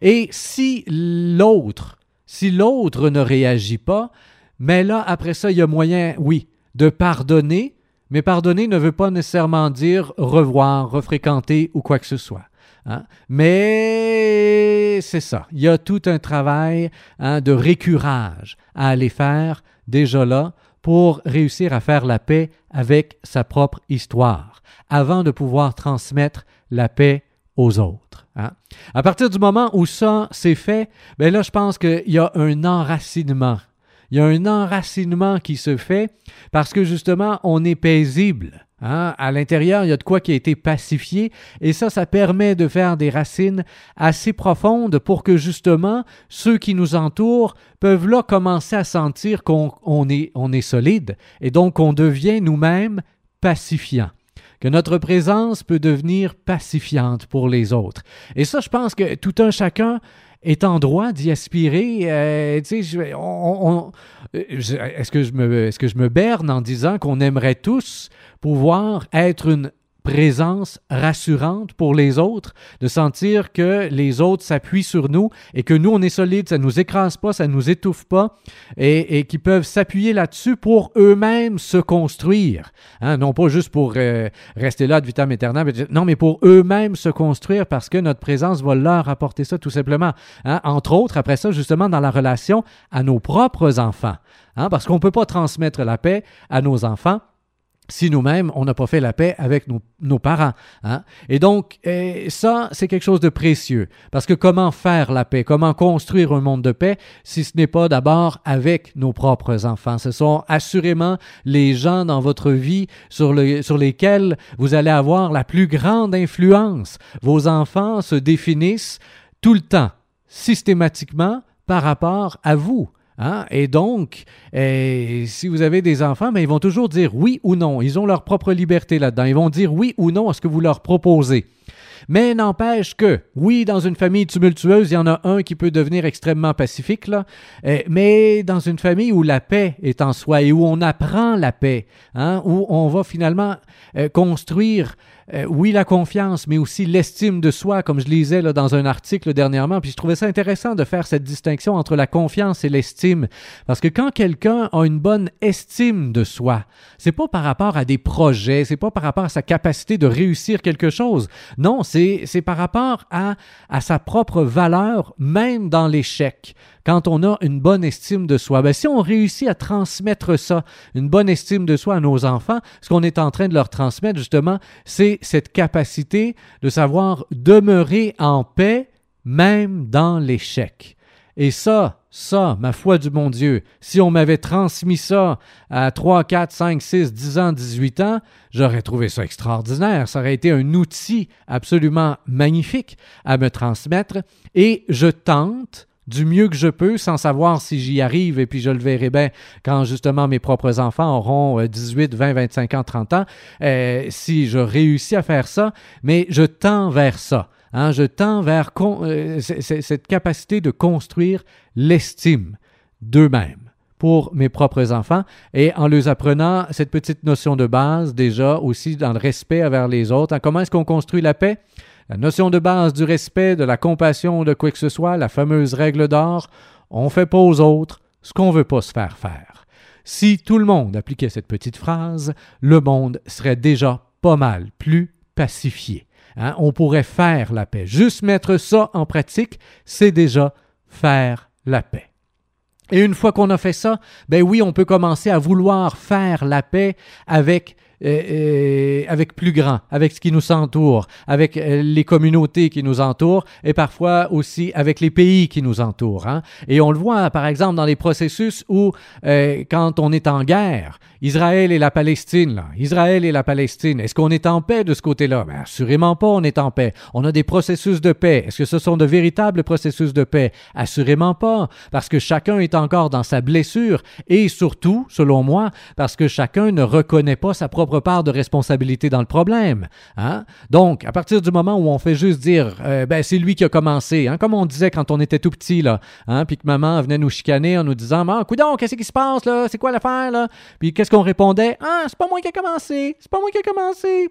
Et si l'autre, si l'autre ne réagit pas, mais là, après ça, il y a moyen, oui, de pardonner, mais pardonner ne veut pas nécessairement dire revoir, refréquenter ou quoi que ce soit. Hein. Mais c'est ça. Il y a tout un travail hein, de récurage à aller faire déjà là pour réussir à faire la paix avec sa propre histoire, avant de pouvoir transmettre la paix aux autres. Hein. À partir du moment où ça s'est fait, ben là, je pense qu'il y a un enracinement. Il y a un enracinement qui se fait parce que justement, on est paisible. Hein? À l'intérieur, il y a de quoi qui a été pacifié et ça, ça permet de faire des racines assez profondes pour que justement ceux qui nous entourent peuvent là commencer à sentir qu'on est, on est solide et donc on devient nous-mêmes pacifiants que notre présence peut devenir pacifiante pour les autres. Et ça, je pense que tout un chacun est en droit d'y aspirer. Euh, est-ce que, je me, est-ce que je me berne en disant qu'on aimerait tous pouvoir être une présence rassurante pour les autres, de sentir que les autres s'appuient sur nous et que nous, on est solide, ça ne nous écrase pas, ça ne nous étouffe pas et, et qu'ils peuvent s'appuyer là-dessus pour eux-mêmes se construire. Hein, non pas juste pour euh, rester là de vitam aeternam, non, mais pour eux-mêmes se construire parce que notre présence va leur apporter ça tout simplement. Hein, entre autres, après ça, justement, dans la relation à nos propres enfants. Hein, parce qu'on ne peut pas transmettre la paix à nos enfants si nous-mêmes, on n'a pas fait la paix avec nos, parents. Hein? Et donc, eh, ça, c'est quelque chose de précieux. Parce que comment faire la paix? Comment construire un monde de paix si ce n'est pas d'abord avec nos propres enfants? Ce sont assurément les gens dans votre vie sur lesquels vous allez avoir la plus grande influence. Vos enfants se définissent tout le temps, systématiquement, par rapport à vous. Hein? Et donc, eh, si vous avez des enfants, ben, ils vont toujours dire oui ou non. Ils ont leur propre liberté là-dedans. Ils vont dire oui ou non à ce que vous leur proposez. Mais n'empêche que, oui, dans une famille tumultueuse, il y en a un qui peut devenir extrêmement pacifique, eh, mais dans une famille où la paix est en soi et où on apprend la paix, hein, où on va finalement eh, construire euh, oui, la confiance, mais aussi l'estime de soi, comme je lisais là, dans un article dernièrement. Puis je trouvais ça intéressant de faire cette distinction entre la confiance et l'estime. Parce que quand quelqu'un a une bonne estime de soi, c'est pas par rapport à des projets, c'est pas par rapport à sa capacité de réussir quelque chose. Non, c'est par rapport à, à sa propre valeur, même dans l'échec quand on a une bonne estime de soi. Ben, si on réussit à transmettre ça, une bonne estime de soi à nos enfants, ce qu'on est en train de leur transmettre justement, c'est cette capacité de savoir demeurer en paix même dans l'échec. Et ça, ça, ma foi du bon Dieu, si on m'avait transmis ça à 3, 4, 5, 6, 10 ans, 18 ans, j'aurais trouvé ça extraordinaire. Ça aurait été un outil absolument magnifique à me transmettre. Et je tente du mieux que je peux sans savoir si j'y arrive et puis je le verrai bien quand justement mes propres enfants auront 18, 20, 25 ans, 30 ans, euh, si je réussis à faire ça, mais je tends vers ça. Hein, je tends vers euh, cette capacité de construire l'estime d'eux-mêmes pour mes propres enfants et en leur apprenant cette petite notion de base déjà aussi dans le respect envers les autres. Hein, comment est-ce qu'on construit la paix? La notion de base du respect, de la compassion, de quoi que ce soit, la fameuse règle d'or, on fait pas aux autres ce qu'on veut pas se faire faire. Si tout le monde appliquait cette petite phrase, le monde serait déjà pas mal plus pacifié. Hein? On pourrait faire la paix. Juste mettre ça en pratique, c'est déjà faire la paix. Et une fois qu'on a fait ça, ben oui, on peut commencer à vouloir faire la paix avec avec plus grand, avec ce qui nous entoure, avec euh, les communautés qui nous entourent et parfois aussi avec les pays qui nous entourent. Hein. Et on le voit par exemple dans les processus où euh, quand on est en guerre, Israël et la Palestine, là. Israël et la Palestine, est-ce qu'on est en paix de ce côté-là? Ben, assurément pas, on est en paix. On a des processus de paix. Est-ce que ce sont de véritables processus de paix? Assurément pas, parce que chacun est encore dans sa blessure et surtout, selon moi, parce que chacun ne reconnaît pas sa propre part de responsabilité dans le problème. Hein? Donc, à partir du moment où on fait juste dire, euh, ben, c'est lui qui a commencé, hein? comme on disait quand on était tout petit, hein? puis que maman venait nous chicaner en nous disant, ah, qu'est-ce qui se passe, là? C'est quoi l'affaire, là? Puis qu'est-ce qu'on répondait? Ah, c'est pas moi qui a commencé, c'est pas moi qui a commencé,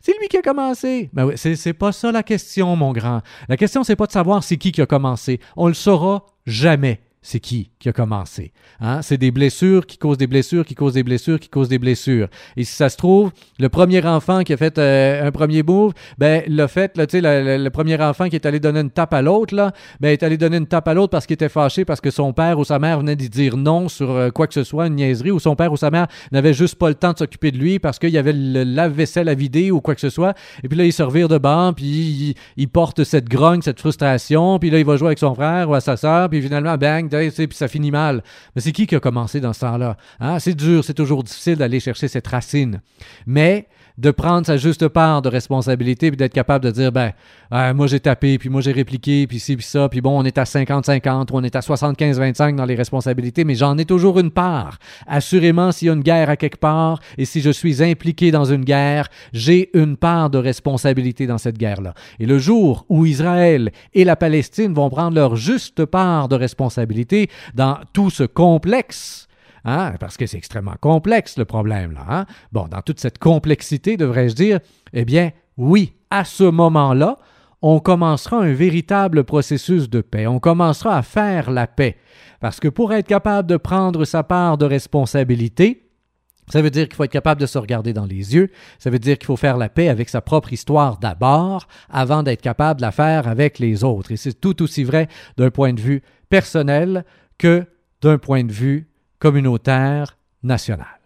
c'est lui qui a commencé. Ben c'est pas ça la question, mon grand. La question, c'est pas de savoir c'est qui qui a commencé. On le saura jamais c'est qui qui a commencé. Hein? C'est des blessures qui causent des blessures, qui causent des blessures, qui causent des blessures. Et si ça se trouve, le premier enfant qui a fait euh, un premier move, ben l'a fait, là, tu sais, le, premier enfant qui est allé donner une tape à l'autre, ben est allé donner une tape à l'autre parce qu'il était fâché parce que son père ou sa mère venait de dire non sur euh, quoi que ce soit, une niaiserie, ou son père ou sa mère n'avait juste pas le temps de s'occuper de lui parce qu'il y avait le lave-vaisselle à vider ou quoi que ce soit. Et puis là, il se de banc, puis il, porte cette grogne, cette frustration, puis là, il va jouer avec son frère ou sa soeur, puis finalement, bang, puis ça finit mal. Mais c'est qui qui a commencé dans ce temps-là? Hein? C'est dur, c'est toujours difficile d'aller chercher cette racine. Mais de prendre sa juste part de responsabilité puis d'être capable de dire ben moi j'ai tapé puis moi j'ai répliqué puis ci puis ça puis bon on est à 50-50 ou on est à 75-25 dans les responsabilités mais j'en ai toujours une part. Assurément s'il y a une guerre à quelque part et si je suis impliqué dans une guerre, j'ai une part de responsabilité dans cette guerre-là. Et le jour où Israël et la Palestine vont prendre leur juste part de responsabilité dans tout ce complexe Hein, parce que c'est extrêmement complexe le problème. Là, hein. Bon, dans toute cette complexité, devrais-je dire, eh bien, oui, à ce moment-là, on commencera un véritable processus de paix. On commencera à faire la paix. Parce que pour être capable de prendre sa part de responsabilité, ça veut dire qu'il faut être capable de se regarder dans les yeux. Ça veut dire qu'il faut faire la paix avec sa propre histoire d'abord, avant d'être capable de la faire avec les autres. Et c'est tout aussi vrai d'un point de vue personnel que d'un point de vue communautaire nationale.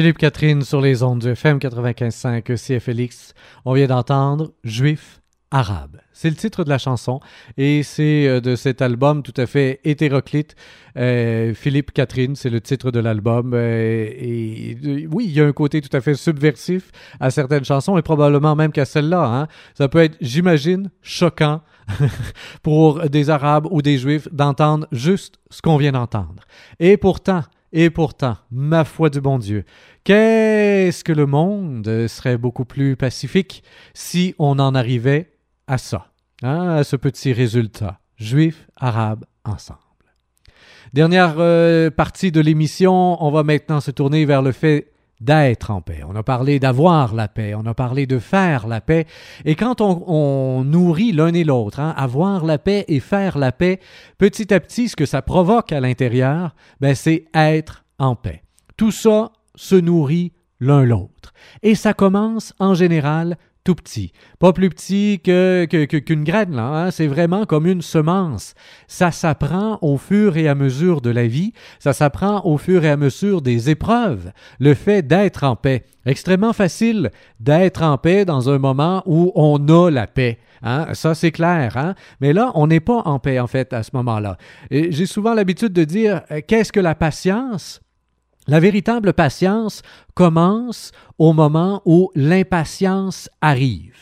Philippe Catherine sur les ondes du FM 95.5 CFLX. On vient d'entendre Juif arabe. C'est le titre de la chanson et c'est euh, de cet album tout à fait hétéroclite. Euh, Philippe Catherine, c'est le titre de l'album. euh, et oui, il y a un côté tout à fait subversif à certaines chansons et probablement même qu'à celle-là. hein. Ça peut être, j'imagine, choquant pour des Arabes ou des Juifs d'entendre juste ce qu'on vient d'entendre. Et pourtant, et pourtant, ma foi du bon Dieu, qu'est-ce que le monde serait beaucoup plus pacifique si on en arrivait à ça, hein, à ce petit résultat, juifs, arabes, ensemble. Dernière euh, partie de l'émission, on va maintenant se tourner vers le fait d'être en paix. On a parlé d'avoir la paix, on a parlé de faire la paix. Et quand on, on nourrit l'un et l'autre, hein, avoir la paix et faire la paix, petit à petit, ce que ça provoque à l'intérieur, ben, c'est être en paix. Tout ça se nourrit l'un l'autre. Et ça commence en général tout petit. Pas plus petit que, que- que- qu'une graine, là. hein. C'est vraiment comme une semence. Ça s'apprend au fur et à mesure de la vie. Ça s'apprend au fur et à mesure des épreuves. Le fait d'être en paix. Extrêmement facile d'être en paix dans un moment où on a la paix. hein. Ça, c'est clair. hein. Mais là, on n'est pas en paix, en fait, à ce moment-là. Et J'ai souvent l'habitude de dire, euh, qu'est-ce que la patience? La véritable patience commence au moment où l'impatience arrive.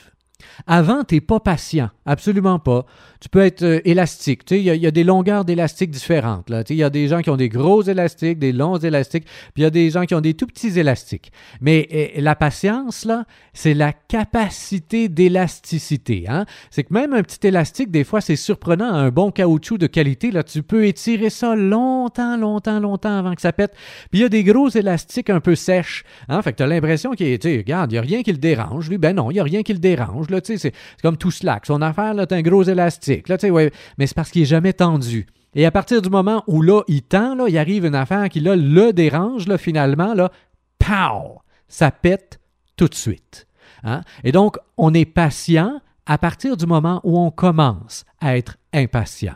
Avant, tu n'es pas patient, absolument pas. Tu peux être euh, élastique. Il y, a- des longueurs d'élastique différentes. Il y a des gens qui ont des gros élastiques, des longs élastiques, puis il y a des gens qui ont des tout petits élastiques. Mais euh, la patience, c'est la capacité d'élasticité. Hein? C'est que même un petit élastique, des fois, c'est surprenant. Un bon caoutchouc de qualité, là, tu peux étirer ça longtemps, longtemps, longtemps avant que ça pète. Puis il y a des gros élastiques un peu sèches. Hein? Fait que tu as l'impression qu'il est, regarde, il n'y a rien qui le dérange. Lui, ben non, il n'y a rien qui le dérange. C'est comme tout slack. Son affaire, là, t'as un gros élastique. Mais c'est parce qu'il n'est jamais tendu. Et à partir du moment où là, il tend, là, il arrive une affaire qui le dérange, là, finalement, là, pow! Ça pète tout de suite. Hein? Et donc, on est patient à partir du moment où on commence à être impatient.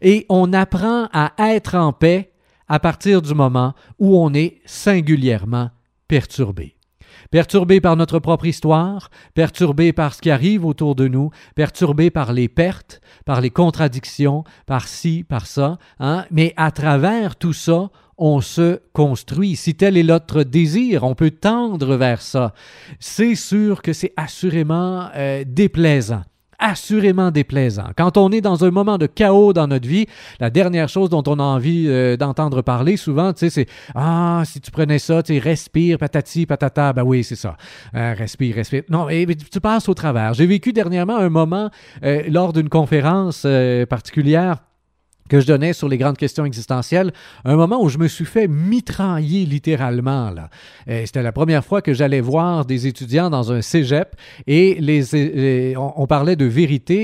Et on apprend à être en paix à partir du moment où on est singulièrement perturbé. Perturbé par notre propre histoire, perturbé par ce qui arrive autour de nous, perturbé par les pertes, par les contradictions, par ci, par ça, hein? mais à travers tout ça, on se construit. Si tel est notre désir, on peut tendre vers ça. C'est sûr que c'est assurément euh, déplaisant assurément déplaisant. Quand on est dans un moment de chaos dans notre vie, la dernière chose dont on a envie euh, d'entendre parler souvent, tu sais, c'est ah si tu prenais ça, tu sais, respire, patati, patata, ben oui c'est ça, Euh, respire, respire. Non, mais, mais tu passes au travers. J'ai vécu dernièrement un moment euh, lors d'une conférence euh, particulière que je donnais sur les grandes questions existentielles, un moment où je me suis fait mitrailler littéralement. Là. Euh, C'était la première fois que j'allais voir des étudiants dans un cégep et les, les- on, parlait de vérité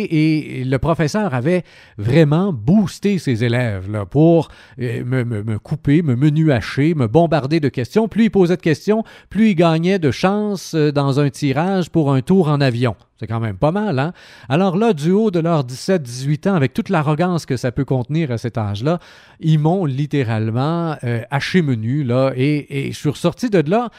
et le professeur avait vraiment boosté ses élèves là, pour euh, me, couper, me menuacher, me bombarder de questions. Plus il posait de questions, plus il gagnait de chances euh, dans un tirage pour un tour en avion. C'est quand même pas mal, hein? Alors là, du haut de leurs 17-18 ans, avec toute l'arrogance que ça peut contenir à cet âge-là, ils m'ont littéralement euh, haché menu, là, et, et je suis ressorti de là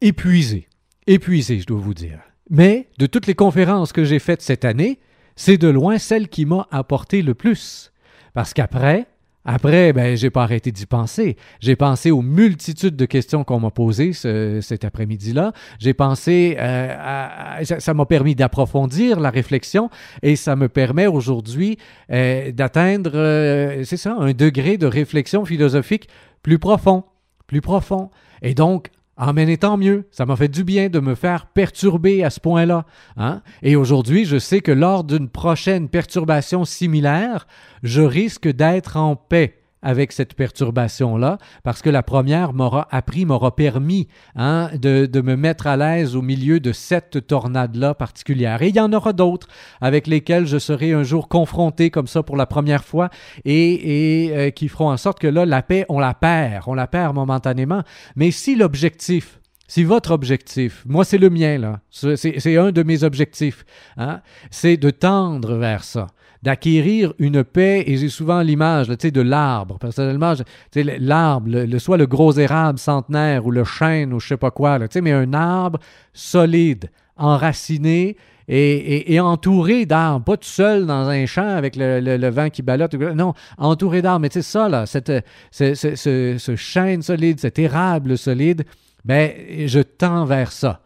épuisé. Épuisé, je dois vous dire. Mais de toutes les conférences que j'ai faites cette année, c'est de loin celle qui m'a apporté le plus. Parce qu'après, après, ben, j'ai pas arrêté d'y penser. J'ai pensé aux multitudes de questions qu'on m'a posées ce- cet après-midi-là. J'ai pensé, euh, à- ça m'a permis d'approfondir la réflexion et ça me permet aujourd'hui euh, d'atteindre, euh, c'est ça, un degré de réflexion philosophique plus profond, plus profond. Et donc, ah, mais tant mieux. Ça m'a fait du bien de me faire perturber à ce point-là. hein. Et aujourd'hui, je sais que lors d'une prochaine perturbation similaire, je risque d'être en paix avec cette perturbation-là, parce que la première m'aura appris, m'aura permis hein, de, de me mettre à l'aise au milieu de cette tornade-là particulière. Et il y en aura d'autres avec lesquelles je serai un jour confronté comme ça pour la première fois et, et, euh, qui feront en sorte que là, la paix, on la perd, on la perd momentanément. Mais si l'objectif, si votre objectif, moi c'est le mien là, c'est c'est un de mes objectifs, hein, c'est de tendre vers ça, d'acquérir une paix, et j'ai souvent l'image de l'arbre. Personnellement, l'arbre, le, soit le gros érable centenaire ou le chêne ou je sais pas quoi, mais un arbre solide, enraciné et, entouré d'arbres, pas tout seul dans un champ avec le, le- vent qui ballotte. Non, entouré d'arbres. Mais sais, ça, là, cette, ce, ce- ce- ce chêne solide, cet érable solide, ben, je tends vers ça.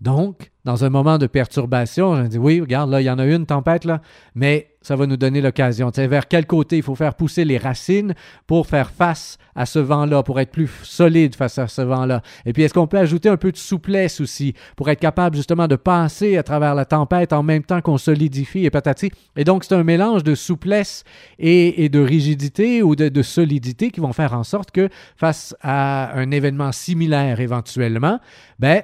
Donc, dans un moment de perturbation, je dis, oui, regarde, là, il y en a une tempête, là, mais ça va nous donner l'occasion. Tu sais, vers quel côté il faut faire pousser les racines pour faire face à ce vent-là, pour être plus solide face à ce vent-là? Et puis, est-ce qu'on peut ajouter un peu de souplesse aussi pour être capable justement de passer à travers la tempête en même temps qu'on solidifie et patati? Et donc, c'est un mélange de souplesse et, et de rigidité ou de, de solidité qui vont faire en sorte que face à un événement similaire éventuellement, ben,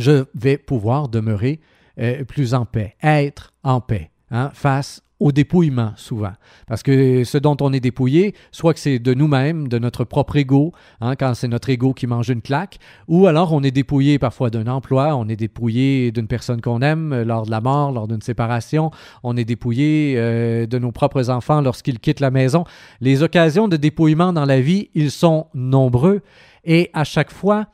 je vais pouvoir demeurer euh, plus en paix, être en paix hein, face au dépouillement souvent. Parce que ce dont on est dépouillé, soit que c'est de nous-mêmes, de notre propre ego, hein, quand c'est notre ego qui mange une claque, ou alors on est dépouillé parfois d'un emploi, on est dépouillé d'une personne qu'on aime euh, lors de la mort, lors d'une séparation, on est dépouillé euh, de nos propres enfants lorsqu'ils quittent la maison. Les occasions de dépouillement dans la vie, ils sont nombreux et à chaque fois,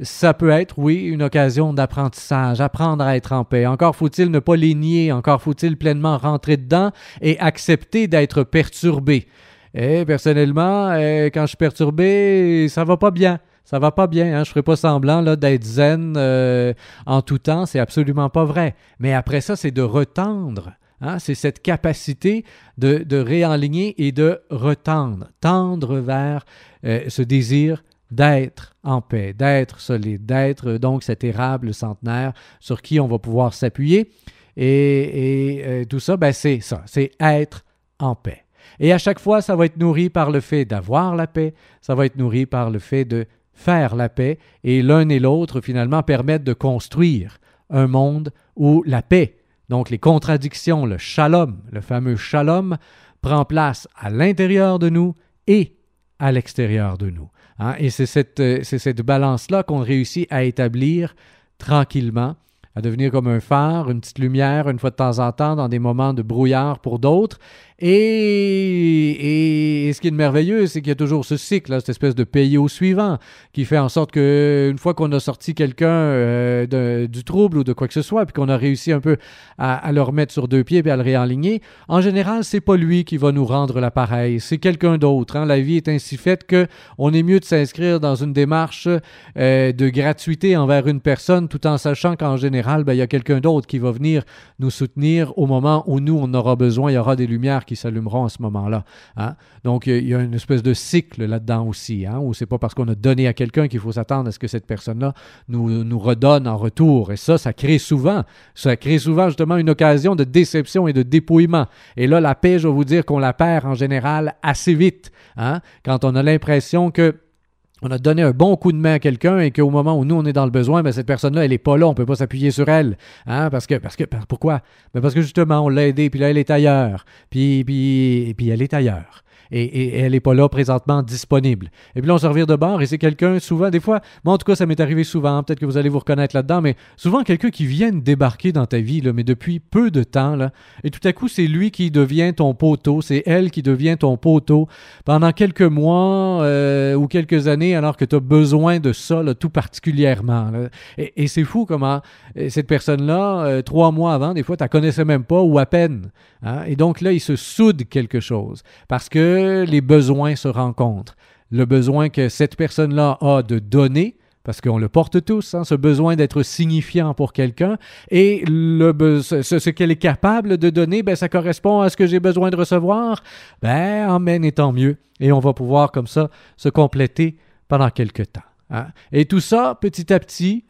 ça peut être, oui, une occasion d'apprentissage, apprendre à être en paix. Encore faut-il ne pas les nier, encore faut-il pleinement rentrer dedans et accepter d'être perturbé. Et personnellement, euh, quand je suis perturbé, ça va pas bien. Ça va pas bien, hein? je ferai pas semblant là, d'être zen euh, en tout temps, c'est absolument pas vrai. Mais après ça, c'est de retendre. Hein? C'est cette capacité de, de réaligner et de retendre, tendre vers euh, ce désir d'être en paix, d'être solide, d'être donc cet érable centenaire sur qui on va pouvoir s'appuyer. Et, et euh, tout ça, ben, c'est ça, c'est être en paix. Et à chaque fois, ça va être nourri par le fait d'avoir la paix, ça va être nourri par le fait de faire la paix, et l'un et l'autre, finalement, permettent de construire un monde où la paix, donc les contradictions, le shalom, le fameux shalom, prend place à l'intérieur de nous et à l'extérieur de nous. Hein? Et c'est cette, euh, c'est cette balance-là qu'on réussit à établir tranquillement, à devenir comme un phare, une petite lumière une fois de temps en temps dans des moments de brouillard pour d'autres, et, et, ce qui est merveilleux, c'est qu'il y a toujours ce cycle, cette espèce de pays au suivant, qui fait en sorte que une fois qu'on a sorti quelqu'un euh, du trouble ou de quoi que ce soit, puis qu'on a réussi un peu à, à, le remettre sur deux pieds et à le réaligner, en général, c'est pas lui qui va nous rendre l'appareil, c'est quelqu'un d'autre. Hein. La vie est ainsi faite que on est mieux de s'inscrire dans une démarche euh, de gratuité envers une personne, tout en sachant qu'en général, ben, il y a quelqu'un d'autre qui va venir nous soutenir au moment où nous on aura besoin, il y aura des lumières qui s'allumeront à ce moment-là. Hein? Donc, il y a une espèce de cycle là-dedans aussi, hein, où c'est pas parce qu'on a donné à quelqu'un qu'il faut s'attendre à ce que cette personne-là nous, nous redonne en retour. Et ça, ça crée souvent, ça crée souvent justement une occasion de déception et de dépouillement. Et là, la paix, je vais vous dire qu'on la perd en général assez vite, hein, quand on a l'impression que on a donné un bon coup de main à quelqu'un et qu'au moment où nous on est dans le besoin, ben, cette personne-là, elle n'est pas là, on ne peut pas s'appuyer sur elle. Hein, parce que, parce que, pourquoi? Ben parce que justement, on l'a aidée, puis là, elle est ailleurs. Puis, puis, puis elle est ailleurs et, elle n'est pas là présentement disponible. Et puis là, on se revient de bord et c'est quelqu'un, souvent, des fois, moi en tout cas, ça m'est arrivé souvent, peut-être que vous allez vous reconnaître là-dedans, mais souvent quelqu'un qui vient débarquer dans ta vie, là, mais depuis peu de temps, là, et tout à coup, c'est lui qui devient ton poteau, c'est elle qui devient ton poteau pendant quelques mois euh, ou quelques années, alors que tu as besoin de ça, tout particulièrement. Et, c'est fou comment euh, cette personne-là, euh, trois mois avant, des fois, tu la connaissais même pas ou à peine. Hein. Et donc là, il se soude quelque chose parce que les besoins se rencontrent. Le besoin que cette personne-là a de donner, parce qu'on le porte tous, hein, ce besoin d'être signifiant pour quelqu'un, et le ce, qu'elle est capable de donner, ben, ça correspond à ce que j'ai besoin de recevoir, ben, emmène et tant mieux. Et on va pouvoir comme ça se compléter pendant quelques temps. Hein. Et tout ça, petit à petit,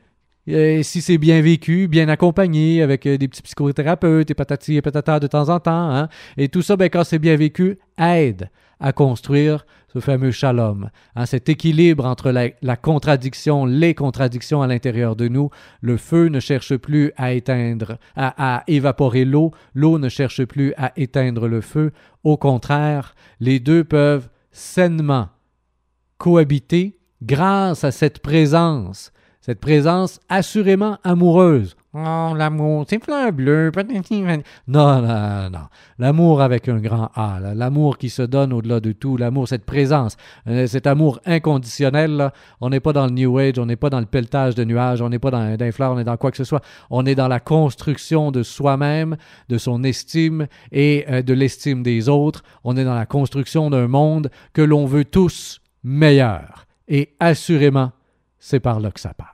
si c'est bien vécu, bien accompagné, avec euh, des petits psychothérapeutes et patati et patata de temps en temps, hein, et tout ça, ben, quand c'est bien vécu, aide à construire ce fameux shalom, hein, cet équilibre entre la, contradiction, les contradictions à l'intérieur de nous. Le feu ne cherche plus à éteindre, à, évaporer l'eau, l'eau ne cherche plus à éteindre le feu. Au contraire, les deux peuvent sainement cohabiter grâce à cette présence, cette présence assurément amoureuse. Oh, l'amour, c'est fleur bleue. Non, non, non. L'amour avec un grand A, l'amour qui se donne au-delà de tout, l'amour, cette présence, euh, cet amour inconditionnel. On n'est pas dans le New Age, on n'est pas dans le pelletage de nuages, on n'est pas dans, dans fleurs, on est dans quoi que ce soit. On est dans la construction de soi-même, de son estime et euh, de l'estime des autres. On est dans la construction d'un monde que l'on veut tous meilleur. Et assurément, c'est par là que ça passe.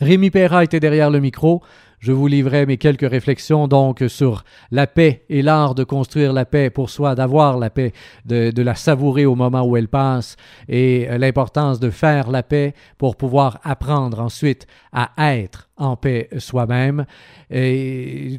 Rémi Perra était derrière le micro. Je vous livrais mes quelques réflexions donc sur la paix et l'art de construire la paix pour soi, d'avoir la paix, de, la savourer au moment où elle passe et euh, l'importance de faire la paix pour pouvoir apprendre ensuite à être en paix soi-même.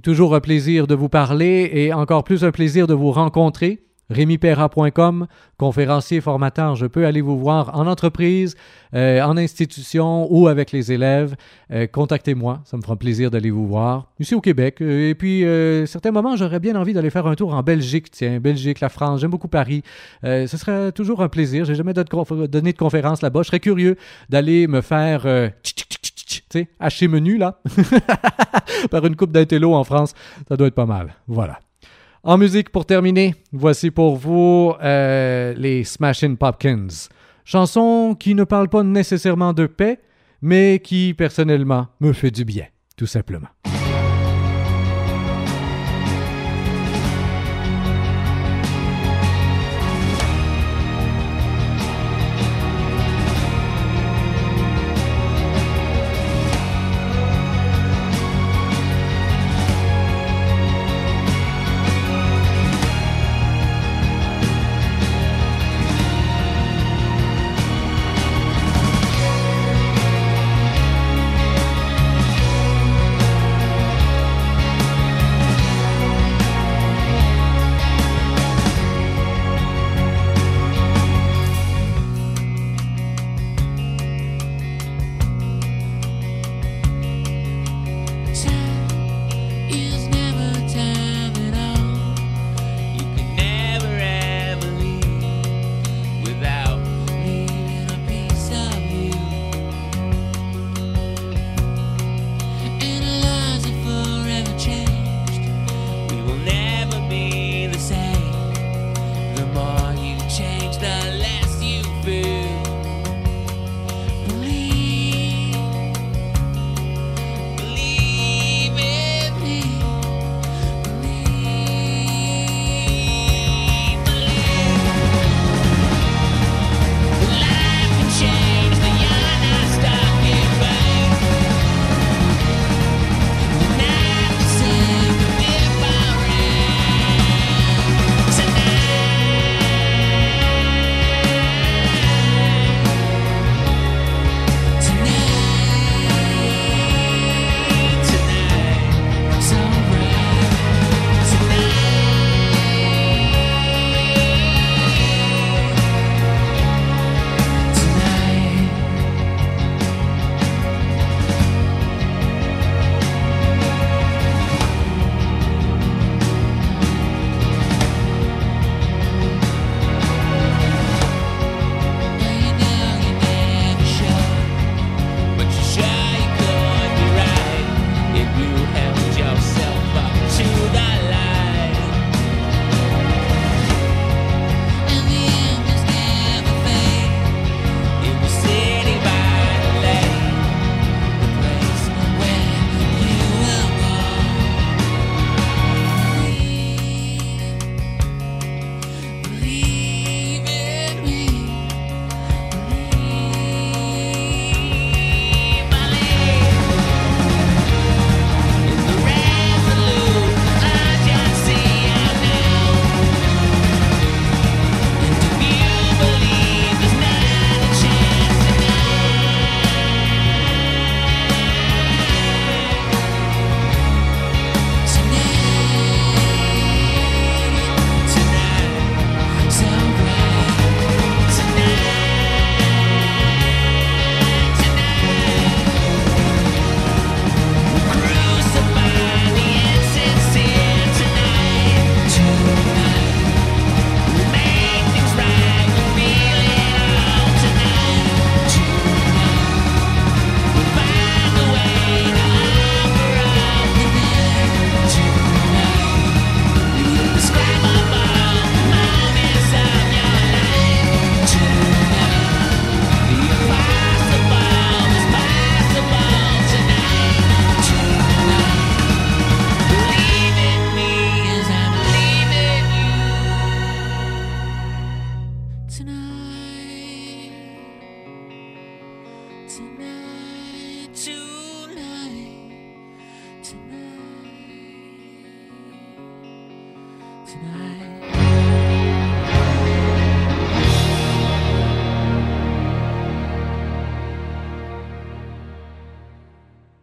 Toujours un plaisir de vous parler et encore plus un plaisir de vous rencontrer rémipera.com, conférencier, formateur, je peux aller vous voir en entreprise, euh, en institution ou avec les élèves. Euh, Contactez-moi, ça me fera plaisir d'aller vous voir. Ici au Québec. Euh, et puis, euh, certains moments, j'aurais bien envie d'aller faire un tour en Belgique, tiens, Belgique, la France, j'aime beaucoup Paris. Ce serait toujours un plaisir. J'ai jamais donné de, conférence là-bas. Je serais curieux d'aller me faire, hacher menu, là, par une coupe d'intello en France. Ça doit être pas mal. Voilà. En musique, pour terminer, voici pour vous euh, les Smashing Pumpkins. Chanson qui ne parle pas nécessairement de paix, mais qui, personnellement, me fait du bien, tout simplement.